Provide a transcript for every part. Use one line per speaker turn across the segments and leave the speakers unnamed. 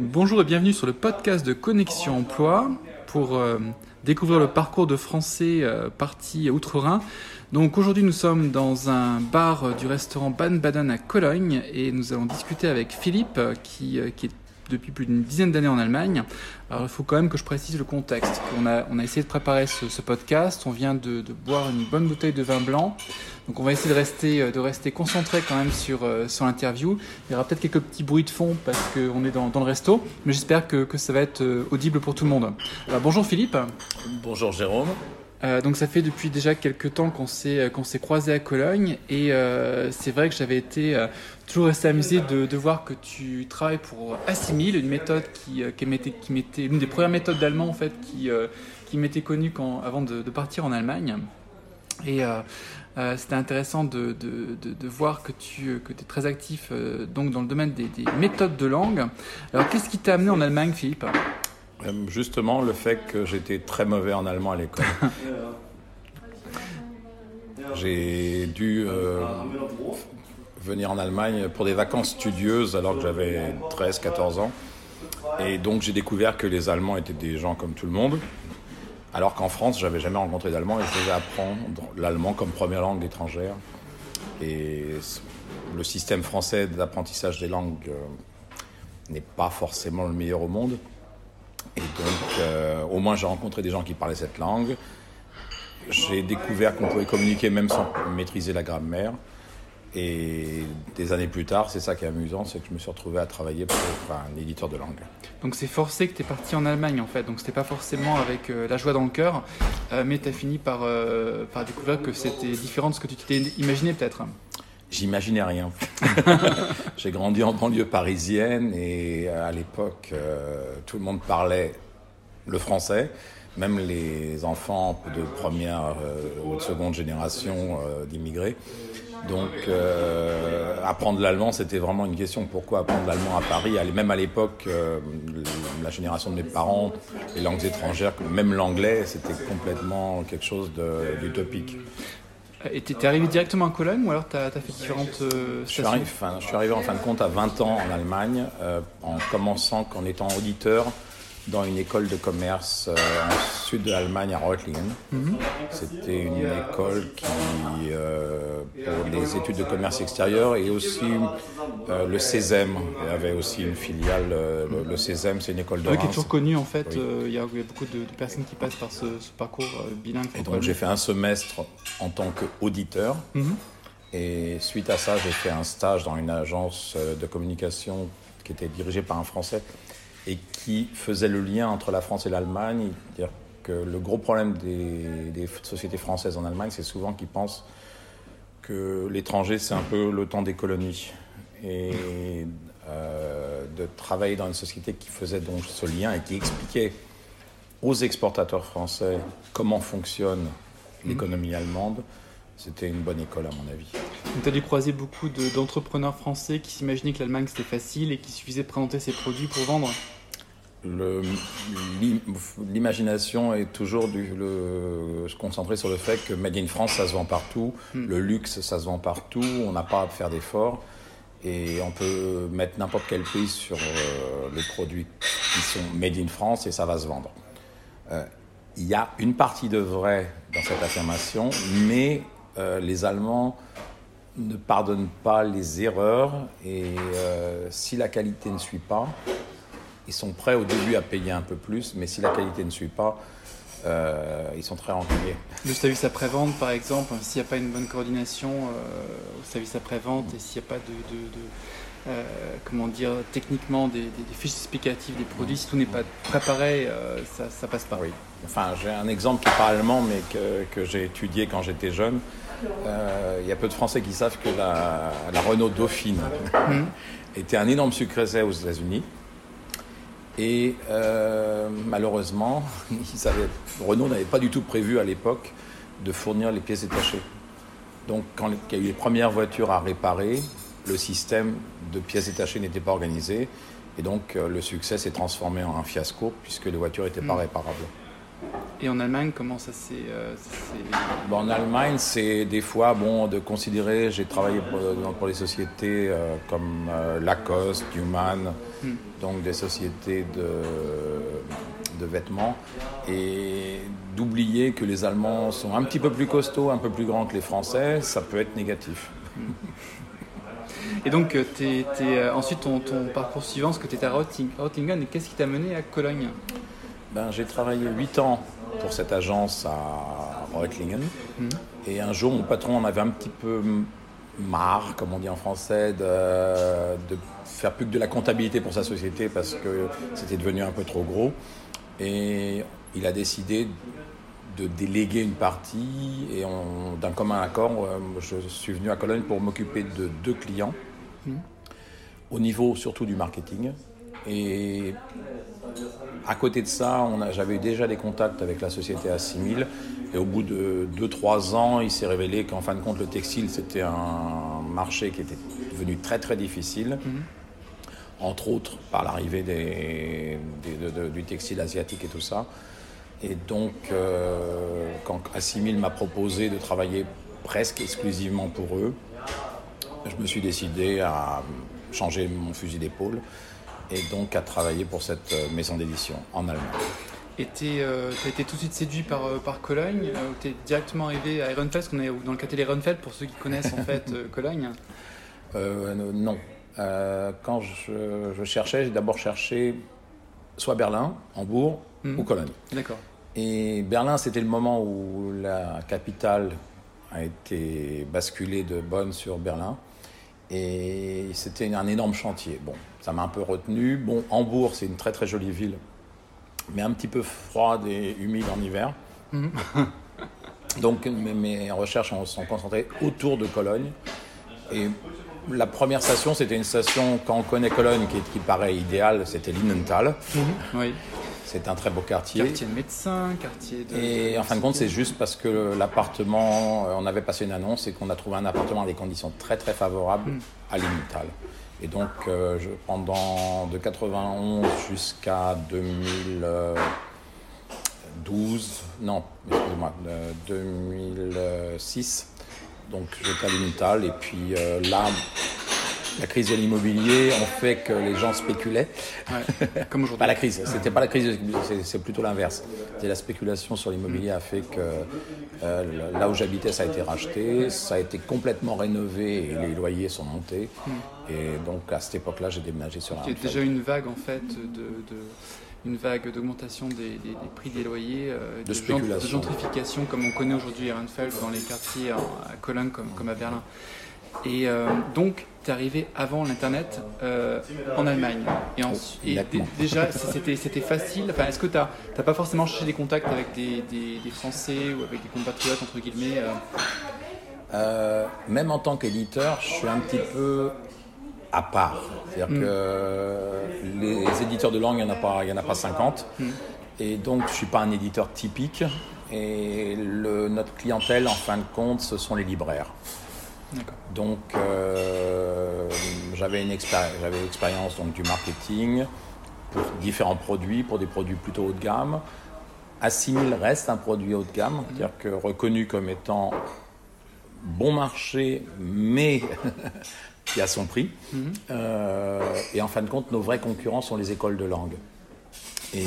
Bonjour et bienvenue sur le podcast de Connexion Emploi pour euh, découvrir le parcours de Français euh, partis outre-Rhin. Donc aujourd'hui nous sommes dans un bar du restaurant Ban-Baden à Cologne et nous allons discuter avec Philippe euh, qui, qui est depuis plus d'une dizaine d'années en Allemagne. Alors il faut quand même que je précise le contexte. On a, on a essayé de préparer ce, podcast, on vient de, boire une bonne bouteille de vin blanc. Donc on va essayer de rester, de rester concentré quand même sur, sur l'interview. Il y aura peut-être quelques petits bruits de fond parce qu'on est dans, dans, le resto, mais j'espère que, que, ça va être audible pour tout le monde. Alors bonjour Philippe.
Bonjour Jérôme.
Euh, donc ça fait depuis déjà quelques temps qu'on s'est qu'on s'est croisé à Cologne. Et euh, c'est vrai que j'avais été euh, toujours resté amusé de, de, voir que tu travailles pour Assimil, une méthode qui qui m'était qui l'une des premières méthodes d'allemand en fait qui qui m'était connue quand avant de, partir en Allemagne. Et c'était intéressant de, de, de, voir que tu que es très actif donc dans le domaine des, des méthodes de langue. Alors qu'est-ce qui t'a amené en Allemagne, Philippe?
Justement, le fait que j'étais très mauvais en allemand à l'école. J'ai dû euh, venir en Allemagne pour des vacances studieuses alors que j'avais 13-14 ans. Et donc j'ai découvert que les Allemands étaient des gens comme tout le monde. Alors qu'en France, j'avais jamais rencontré d'Allemands et je devais apprendre l'allemand comme première langue étrangère. Et le système français d'apprentissage des langues euh, n'est pas forcément le meilleur au monde. Et donc, euh, au moins, j'ai rencontré des gens qui parlaient cette langue. J'ai découvert qu'on pouvait communiquer même sans maîtriser la grammaire. Et des années plus tard, c'est ça qui est amusant, c'est que je me suis retrouvé à travailler pour un éditeur de langue.
Donc c'est forcé que tu es parti en Allemagne en fait, donc c'était pas forcément avec euh, la joie dans le cœur, euh, mais tu as fini par, par découvrir que c'était différent de ce que tu t'étais imaginé peut-être.
J'imaginais rien. J'ai grandi en banlieue parisienne et à l'époque, euh, tout le monde parlait le français, même les enfants de première euh, ou de seconde génération euh, d'immigrés. Donc, euh, apprendre l'allemand, c'était vraiment une question. Pourquoi apprendre l'allemand à Paris? Même à l'époque, euh, la génération de mes parents, les langues étrangères, même l'anglais, c'était complètement quelque chose d'utopique.
Et tu es arrivé directement à Cologne ou alors tu as, fait différentes euh,
je, suis arrivé, enfin, je suis arrivé en fin de compte à 20 ans en Allemagne, euh, en commençant qu'en étant auditeur dans une école de commerce euh, en sud de l'Allemagne à Reutlingen. Mm -hmm. C'était une école qui, euh, pour les études de commerce extérieur et aussi euh, le CESEM. Il y avait aussi une filiale, le, le CESEM, c'est une école de
oui, qui est toujours connue en fait. Oui. il, y a, il, y a, beaucoup de, de, personnes qui passent par ce, ce parcours bilingue.
Et donc j'ai fait un semestre en tant qu'auditeur. Mm -hmm. Et suite à ça, j'ai fait un stage dans une agence de communication qui était dirigée par un Français et qui faisait le lien entre la France et l'Allemagne. dire que le gros problème des, des sociétés françaises en Allemagne, c'est souvent qu'ils pensent que l'étranger, c'est un peu le temps des colonies. Et euh, de travailler dans une société qui faisait donc ce lien et qui expliquait aux exportateurs français comment fonctionne l'économie allemande, c'était une bonne école à mon avis.
Tu as dû croiser beaucoup d'entrepreneurs de, français qui s'imaginaient que l'Allemagne c'était facile et qu'il suffisait de présenter ses produits pour vendre
L'imagination est toujours du, le, se concentrer sur le fait que Made in France, ça se vend partout, mm. le luxe, ça se vend partout, on n'a pas à faire d'efforts et on peut mettre n'importe quel prix sur euh, les produits qui sont Made in France et ça va se vendre. Euh, il y a une partie de vrai dans cette affirmation, mais euh, les Allemands ne pardonnent pas les erreurs et si la qualité ne suit pas, ils sont prêts au début à payer un peu plus, mais si la qualité ne suit pas, euh, ils sont très rancuniers.
Le service après-vente, par exemple, s'il n'y a pas une bonne coordination euh, au service après-vente et s'il n'y a pas de, de, de euh, comment dire, techniquement des, des, des, fiches explicatives des produits, si tout n'est pas préparé, ça, ça passe pas.
Oui. Enfin, j'ai un exemple qui n'est pas allemand, mais que, que j'ai étudié quand j'étais jeune. Il y a peu de Français qui savent que la, la Renault Dauphine mmh. était un énorme succès aux États-Unis. Et euh, malheureusement, ils avaient, Renault n'avait pas du tout prévu à l'époque de fournir les pièces détachées. Donc quand il y a eu les premières voitures à réparer, le système de pièces détachées n'était pas organisé. Et donc euh, le succès s'est transformé en un fiasco puisque les voitures n'étaient pas réparables.
Et en Allemagne, comment ça s'est. Euh,
bon, en Allemagne, c'est des fois bon de considérer. J'ai travaillé pour, pour, les sociétés euh, comme euh, Lacoste, Human, hmm. donc des sociétés de, de vêtements, et d'oublier que les Allemands sont un petit peu plus costauds, un peu plus grands que les Français, ça peut être négatif. Hmm.
Et donc, es, ensuite, ton, ton, parcours suivant, ce que tu étais à Rotingen, et qu'est-ce qui t'a mené à Cologne?
Ben, J'ai travaillé 8 ans pour cette agence à Reutlingen. Mhm. Et un jour, mon patron en avait un petit peu marre, comme on dit en français, de, de, faire plus que de la comptabilité pour sa société parce que c'était devenu un peu trop gros. Et il a décidé de déléguer une partie et d'un commun accord, euh, je suis venu à Cologne pour m'occuper de deux clients, mhm. au niveau surtout du marketing. Et à côté de ça, j'avais déjà des contacts avec la société A6000. Et au bout de 2-3 ans, il s'est révélé qu'en fin de compte, le textile, c'était un marché qui était devenu très très difficile. Mhm. Entre autres par l'arrivée du textile asiatique et tout ça. Et donc, euh, quand A6000 m'a proposé de travailler presque exclusivement pour eux, je me suis décidé à changer mon fusil d'épaule et donc à travailler pour cette euh, maison d'édition en Allemagne.
Et tu euh, as été tout de suite séduit par, euh, par Cologne ou tu es directement arrivé à Ehrenfeld qu'on est dans le quartier Ehrenfeld pour ceux qui connaissent en fait Cologne
Non. quand je, je cherchais, j'ai d'abord cherché soit Berlin, Hambourg hmm. ou Cologne.
D'accord.
Et Berlin, c'était le moment où la capitale a été basculée de Bonn sur Berlin. Et c'était un énorme chantier. Bon, ça m'a un peu retenu. Bon, Hambourg, c'est une très très jolie ville, mais un petit peu froide et humide en hiver. Mhm. Donc mes, recherches sont concentrées autour de Cologne. Et la première station, c'était une station, quand on connaît Cologne, qui, qui paraît idéale, c'était Linenthal.
Mhm. Oui.
C'est un très beau quartier.
Quartier de médecins, quartier de.
Et en fin de compte, c'est juste parce que l'appartement, euh, on avait passé une annonce et qu'on a trouvé un appartement à des conditions très très favorables hmm. à Limital. Et donc, euh, je, pendant de 91 jusqu'à 2012, non, excusez-moi, 2006, donc j'étais à Limital. Et puis euh, là, la crise de l'immobilier ont fait que les gens spéculaient.
comme aujourd'hui.
pas la crise, c'était pas la crise, c'est plutôt l'inverse. La spéculation sur l'immobilier a fait que euh, là où j'habitais, ça a été racheté, ça a été complètement rénové et les loyers sont montés. Hmm. Et donc à cette époque-là, j'ai déménagé sur la.
Il y a déjà une vague en fait de, une vague d'augmentation des, prix des loyers,
euh, de, spéculation.
de, gentrification comme on connaît aujourd'hui à dans les quartiers à, Cologne comme, comme à Berlin. Et euh, donc, tu es arrivé avant l'Internet euh, en Allemagne. Et, déjà, c'était facile. Enfin, Est-ce que tu n'as pas forcément cherché des contacts avec des, des, Français ou avec des compatriotes, entre guillemets
euh? Même en tant qu'éditeur, je suis un petit peu à part. C'est-à-dire mm. que les éditeurs de langue, il n'y en, a pas, en a pas 50. Mm. Et donc, je ne suis pas un éditeur typique. Et le, notre clientèle, en fin de compte, ce sont les libraires. Donc euh, j'avais une expérience donc, du marketing pour différents produits, pour des produits plutôt haut de gamme. Assimil reste un produit haut de gamme, mhm. c'est-à-dire que reconnu comme étant bon marché, mais qui a son prix. Mhm. Euh, et en fin de compte, nos vrais concurrents sont les écoles de langue. Et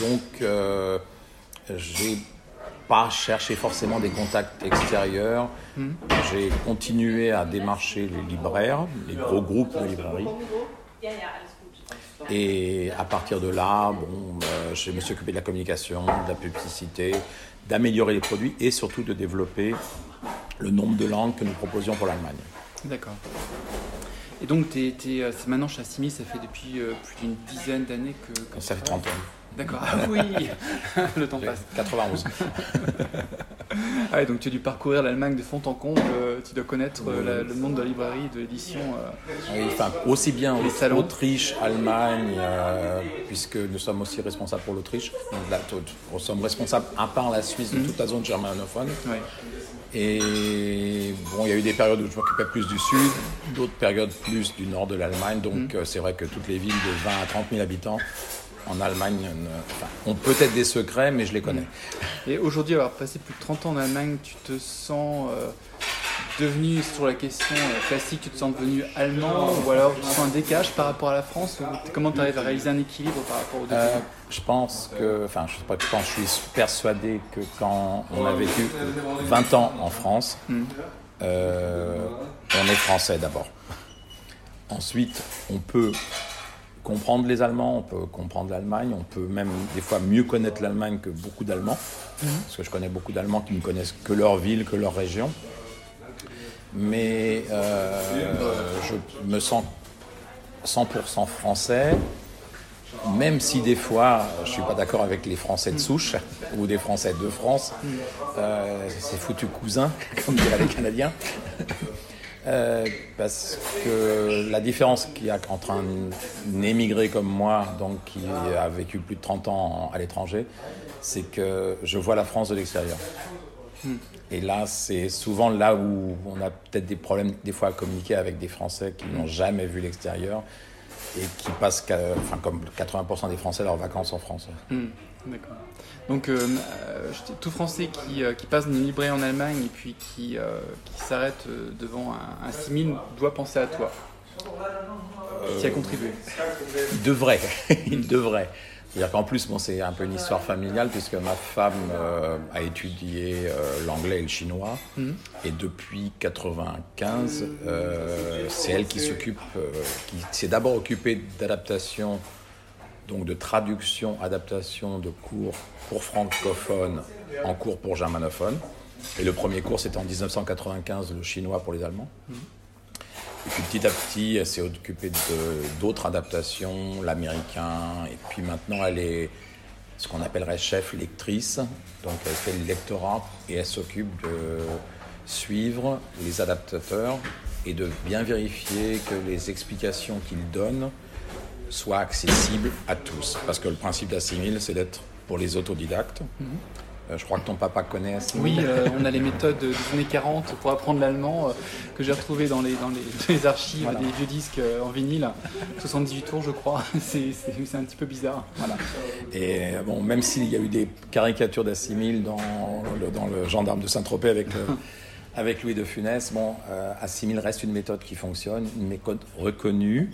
donc, euh, j'ai pas cherché forcément des contacts extérieurs. Hmm. J'ai continué à démarcher les libraires, les gros groupes de librairies. Et à partir de là, bon, euh, je me suis occupé de la communication, de la publicité, d'améliorer les produits et surtout de développer le nombre de langues que nous proposions pour l'Allemagne.
D'accord. Et donc, es, es, maintenant chez Assimi, ça fait depuis euh, plus d'une dizaine d'années que,
Ça fait 30 ans.
D'accord, ah oui, le temps passe.
91.
ah, donc tu as dû parcourir l'Allemagne de fond en comble, euh, tu dois connaître euh, le monde de la librairie, de l'édition.
Oui, enfin, aussi bien Autriche, Allemagne, puisque nous sommes aussi responsables pour l'Autriche. nous sommes responsables à part la Suisse de mhm. toute la zone germanophone. Oui. Et bon, il y a eu des périodes où je m'occupais plus du sud, d'autres périodes plus du nord de l'Allemagne. Donc euh, c'est vrai que toutes les villes de 20 à 30 000 habitants, en Allemagne, ont peut-être des secrets, mais je les connais.
Et aujourd'hui, avoir passé plus de 30 ans en Allemagne, tu te sens euh, devenu, sur la question euh, classique, tu te sens devenu allemand ou alors tu sens un décalage par rapport à la France Comment tu arrives à réaliser un équilibre par rapport aux deux euh,
Je pense que, enfin, je sais pas, je suis persuadé que quand on a vécu 20 ans en France, hmm. euh, on est français d'abord. Ensuite, on peut comprendre les Allemands, on peut comprendre l'Allemagne, on peut même des fois mieux connaître l'Allemagne que beaucoup d'Allemands, hmm. parce que je connais beaucoup d'Allemands qui ne connaissent que leur ville, que leur région mais euh, je me sens 100% français, même si des fois je ne suis pas d'accord avec les Français de souche ou des Français de France. Euh, c'est foutu cousin, comme diraient les Canadiens. Euh, parce que la différence qu'il y a entre un, émigré comme moi, donc qui a vécu plus de 30 ans à l'étranger, c'est que je vois la France de l'extérieur. Et là, c'est souvent là où on a peut-être des problèmes, des fois, à communiquer avec des Français qui n'ont jamais vu l'extérieur et qui passent, enfin, comme 80% des Français, leurs vacances en France.
Hmm, d'accord. Donc, euh, euh, tout Français qui, euh, qui passe d'une librairie en Allemagne et puis qui, qui s'arrête devant un, un simil doit penser à toi. Qui a contribué.
Il devrait. Il devrait. C'est-à-dire qu'en plus, bon, c'est un peu une histoire familiale puisque ma femme euh, a étudié euh, l'anglais et le chinois. Mhm. Et depuis 95, euh, c'est elle qui s'occupe, qui s'est d'abord occupée d'adaptation, donc de traduction, adaptation de cours pour francophones en cours pour germanophones. Et le premier cours, c'était en 1995, le chinois pour les Allemands. Et puis petit à petit, elle s'est occupée d'autres adaptations, l'américain, et puis maintenant elle est ce qu'on appellerait chef lectrice, donc elle fait le lectorat et elle s'occupe de suivre les adaptateurs et de bien vérifier que les explications qu'ils donnent soient accessibles à tous. Parce que le principe d'assimile, c'est d'être pour les autodidactes. Mhm. Euh, je crois que ton papa connaît assez.
Oui, euh, on a les méthodes des années 40 pour apprendre l'allemand euh, que j'ai retrouvées dans les, dans les, archives des vieux disques en vinyle. 78 tours, je crois. C'est un petit peu bizarre.
Voilà. Et bon, même s'il y a eu des caricatures d'Assimil dans le, dans le gendarme de Saint-Tropez avec, avec Louis de Funès, bon, Assimil reste une méthode qui fonctionne, une méthode reconnue.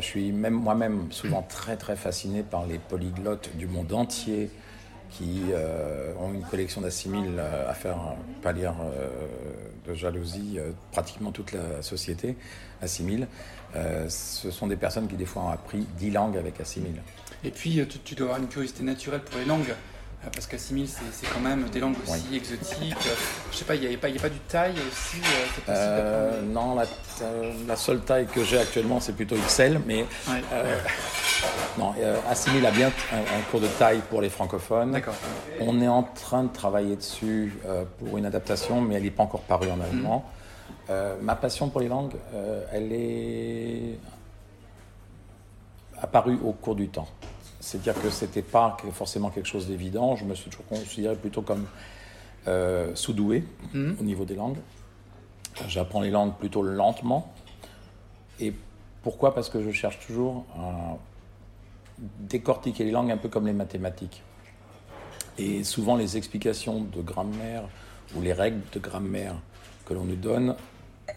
Je suis même moi-même souvent très très fasciné par les polyglottes du monde entier qui euh, ont une collection d'assimiles euh, à faire pâlir euh, de jalousie pratiquement toute la société assimile. ce sont des personnes qui des fois ont appris dix langues avec assimile.
Et puis tu dois avoir une curiosité naturelle pour les langues. Euh, parce qu'assimile, c'est quand même des langues aussi exotiques. Je sais pas, il n'y a, pas, a pas du taille aussi
euh, euh, Non, la, seule taille que j'ai actuellement, c'est plutôt XL, mais non, assimile a bien un, cours de taille pour les francophones. On est en train de travailler dessus pour une adaptation, mais elle n'est pas encore parue en allemand. Mhm. ma passion pour les langues, elle est apparue au cours du temps. C'est-à-dire que ce n'était pas forcément quelque chose d'évident. Je me suis toujours considéré plutôt comme euh, sous-doué mhm. au niveau des langues. J'apprends les langues plutôt lentement. Et pourquoi? Parce que je cherche toujours à décortiquer les langues un peu comme les mathématiques. Et souvent, les explications de grammaire ou les règles de grammaire que l'on nous donne,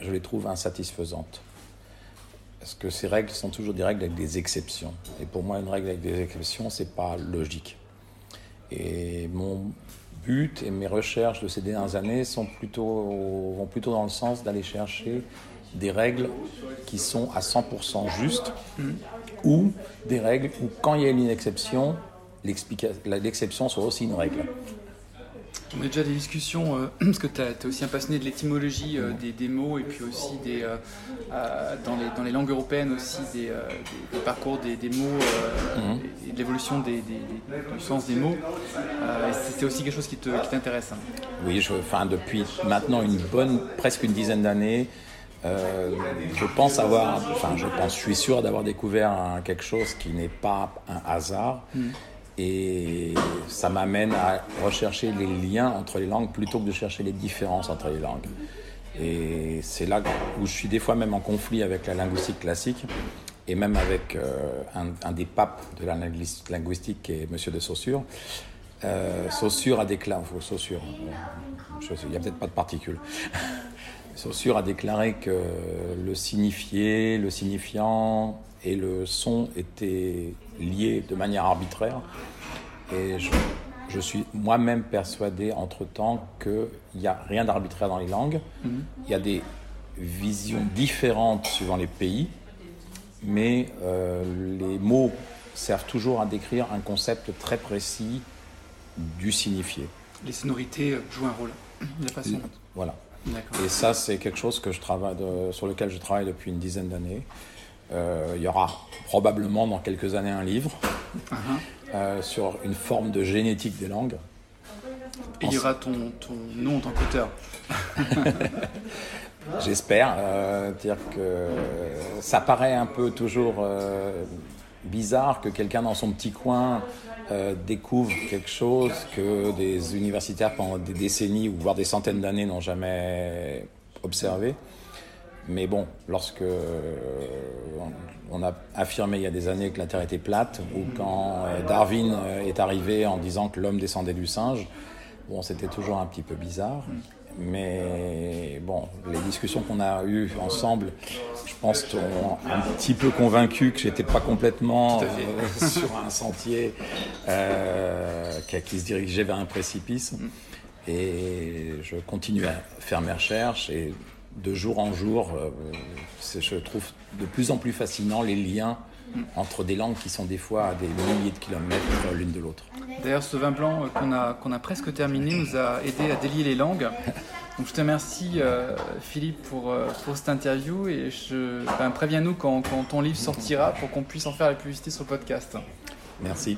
je les trouve insatisfaisantes. Parce que ces règles sont toujours des règles avec des exceptions. Et pour moi, une règle avec des exceptions, c'est pas logique. Et mon but et mes recherches de ces dernières années sont plutôt, vont plutôt dans le sens d'aller chercher des règles qui sont à 100% justes ou des règles où, quand il y a une exception, l'exception soit aussi une règle.
On a déjà des discussions, euh, parce que tu es aussi un passionné de l'étymologie euh, des, mots et puis aussi des, euh, dans, les, dans, les, langues européennes aussi des, parcours des, mots mhm. et de l'évolution du sens des mots. c'est aussi quelque chose qui t'intéresse. Hein.
Oui, je, enfin, depuis maintenant une bonne, presque une dizaine d'années, je pense avoir, enfin je pense, je suis sûr d'avoir découvert quelque chose qui n'est pas un hasard. Mhm. Et ça m'amène à rechercher les liens entre les langues plutôt que de chercher les différences entre les langues. Et c'est là où je suis des fois même en conflit avec la linguistique classique, et même avec un, des papes de la linguistique qui est M. de Saussure. Saussure a déclaré, Saussure, il n'y a peut-être pas de particules. Saussure a déclaré que le signifié, le signifiant et le son étaient liés de manière arbitraire. Et je, suis moi-même persuadé entre-temps qu'il n'y a rien d'arbitraire dans les langues. Mhm. Il y a des visions différentes suivant les pays, mais euh, les mots servent toujours à décrire un concept très précis du signifié.
Les sonorités jouent un rôle. La façon.
Voilà. Et ça, c'est quelque chose que je travaille sur lequel je travaille depuis une dizaine d'années. Euh, il y aura probablement dans quelques années un livre uh-huh. euh, sur une forme de génétique des langues.
Et il y aura ton, ton nom en tant qu'auteur.
J'espère. Euh, dire que ça paraît un peu toujours bizarre que quelqu'un dans son petit coin euh, découvre quelque chose que des universitaires pendant des décennies ou voire des centaines d'années n'ont jamais observé. Mais bon, lorsque euh, on a affirmé il y a des années que la Terre était plate, ou quand euh, Darwin est arrivé en disant que l'homme descendait du singe, bon, c'était toujours un petit peu bizarre. Mais bon, les discussions qu'on a eues ensemble, je pense, t'ont un petit peu convaincu que j'étais pas complètement euh, sur un sentier euh, qui, se dirigeait vers un précipice. Mm. Et je continue à faire mes recherches et de jour en jour, euh, je trouve de plus en plus fascinant les liens entre des langues qui sont des fois à des milliers de kilomètres l'une de l'autre.
D'ailleurs, ce vin blanc qu'on a, qu'on a presque terminé nous a aidé à délier les langues. Donc je te remercie euh, Philippe pour, euh, pour cette interview et je, ben, préviens-nous quand, quand ton livre sortira pour qu'on puisse en faire la publicité sur le podcast.
Merci.